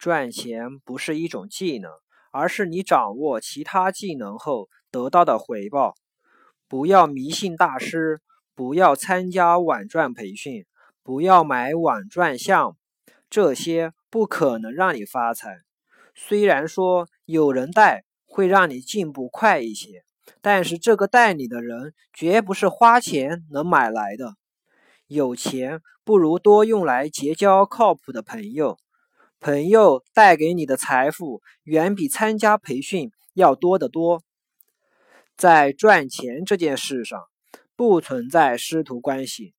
赚钱不是一种技能，而是你掌握其他技能后得到的回报。不要迷信大师，不要参加网赚培训，不要买网赚项目，这些不可能让你发财。虽然说有人带会让你进步快一些，但是这个带你的人绝不是花钱能买来的。有钱不如多用来结交靠谱的朋友。朋友带给你的财富远比参加培训要多得多。在赚钱这件事上，不存在师徒关系。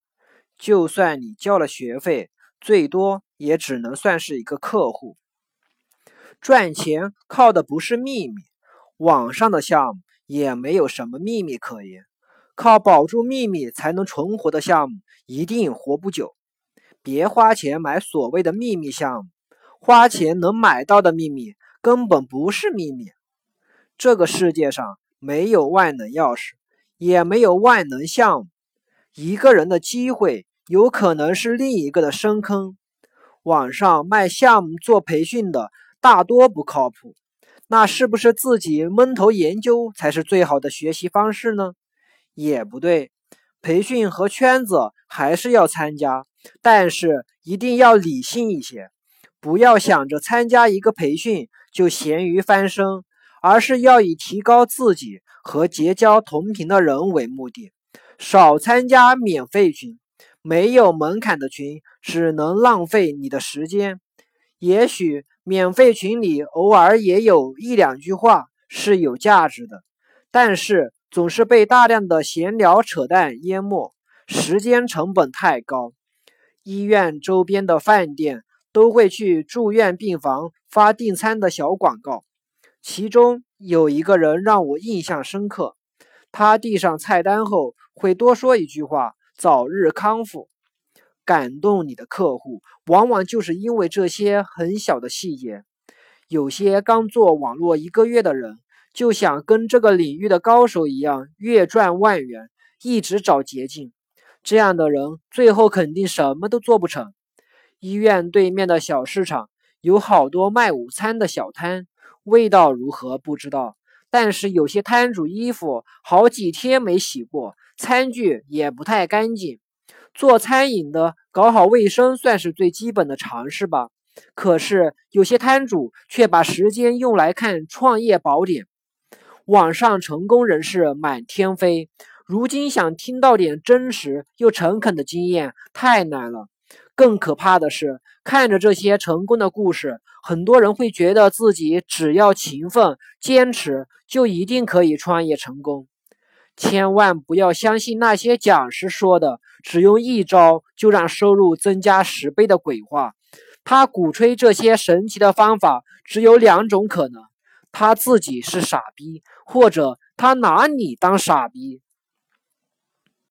就算你交了学费，最多也只能算是一个客户。赚钱靠的不是秘密，网上的项目也没有什么秘密可言。靠保住秘密才能存活的项目，一定活不久。别花钱买所谓的秘密项目。花钱能买到的秘密根本不是秘密。这个世界上没有万能钥匙，也没有万能项目。一个人的机会有可能是另一个的深坑。网上卖项目做培训的大多不靠谱，那是不是自己闷头研究才是最好的学习方式呢？也不对，培训和圈子还是要参加，但是一定要理性一些。不要想着参加一个培训就咸鱼翻身，而是要以提高自己和结交同频的人为目的。少参加免费群，没有门槛的群只能浪费你的时间。也许免费群里偶尔也有一两句话是有价值的，但是总是被大量的闲聊扯淡淹没，时间成本太高。医院周边的饭店。都会去住院病房发订餐的小广告，其中有一个人让我印象深刻。他递上菜单后会多说一句话：“早日康复。”感动你的客户，往往就是因为这些很小的细节。有些刚做网络一个月的人，就想跟这个领域的高手一样，月赚万元，一直找捷径。这样的人最后肯定什么都做不成。医院对面的小市场有好多卖午餐的小摊，味道如何不知道，但是有些摊主衣服好几天没洗过，餐具也不太干净。做餐饮的搞好卫生算是最基本的常识吧。可是有些摊主却把时间用来看创业宝典，网上成功人士满天飞，如今想听到点真实又诚恳的经验太难了。更可怕的是，看着这些成功的故事，很多人会觉得自己只要勤奋坚持，就一定可以创业成功。千万不要相信那些讲师说的“只用一招就让收入增加十倍”的鬼话。他鼓吹这些神奇的方法，只有两种可能：他自己是傻逼，或者他拿你当傻逼。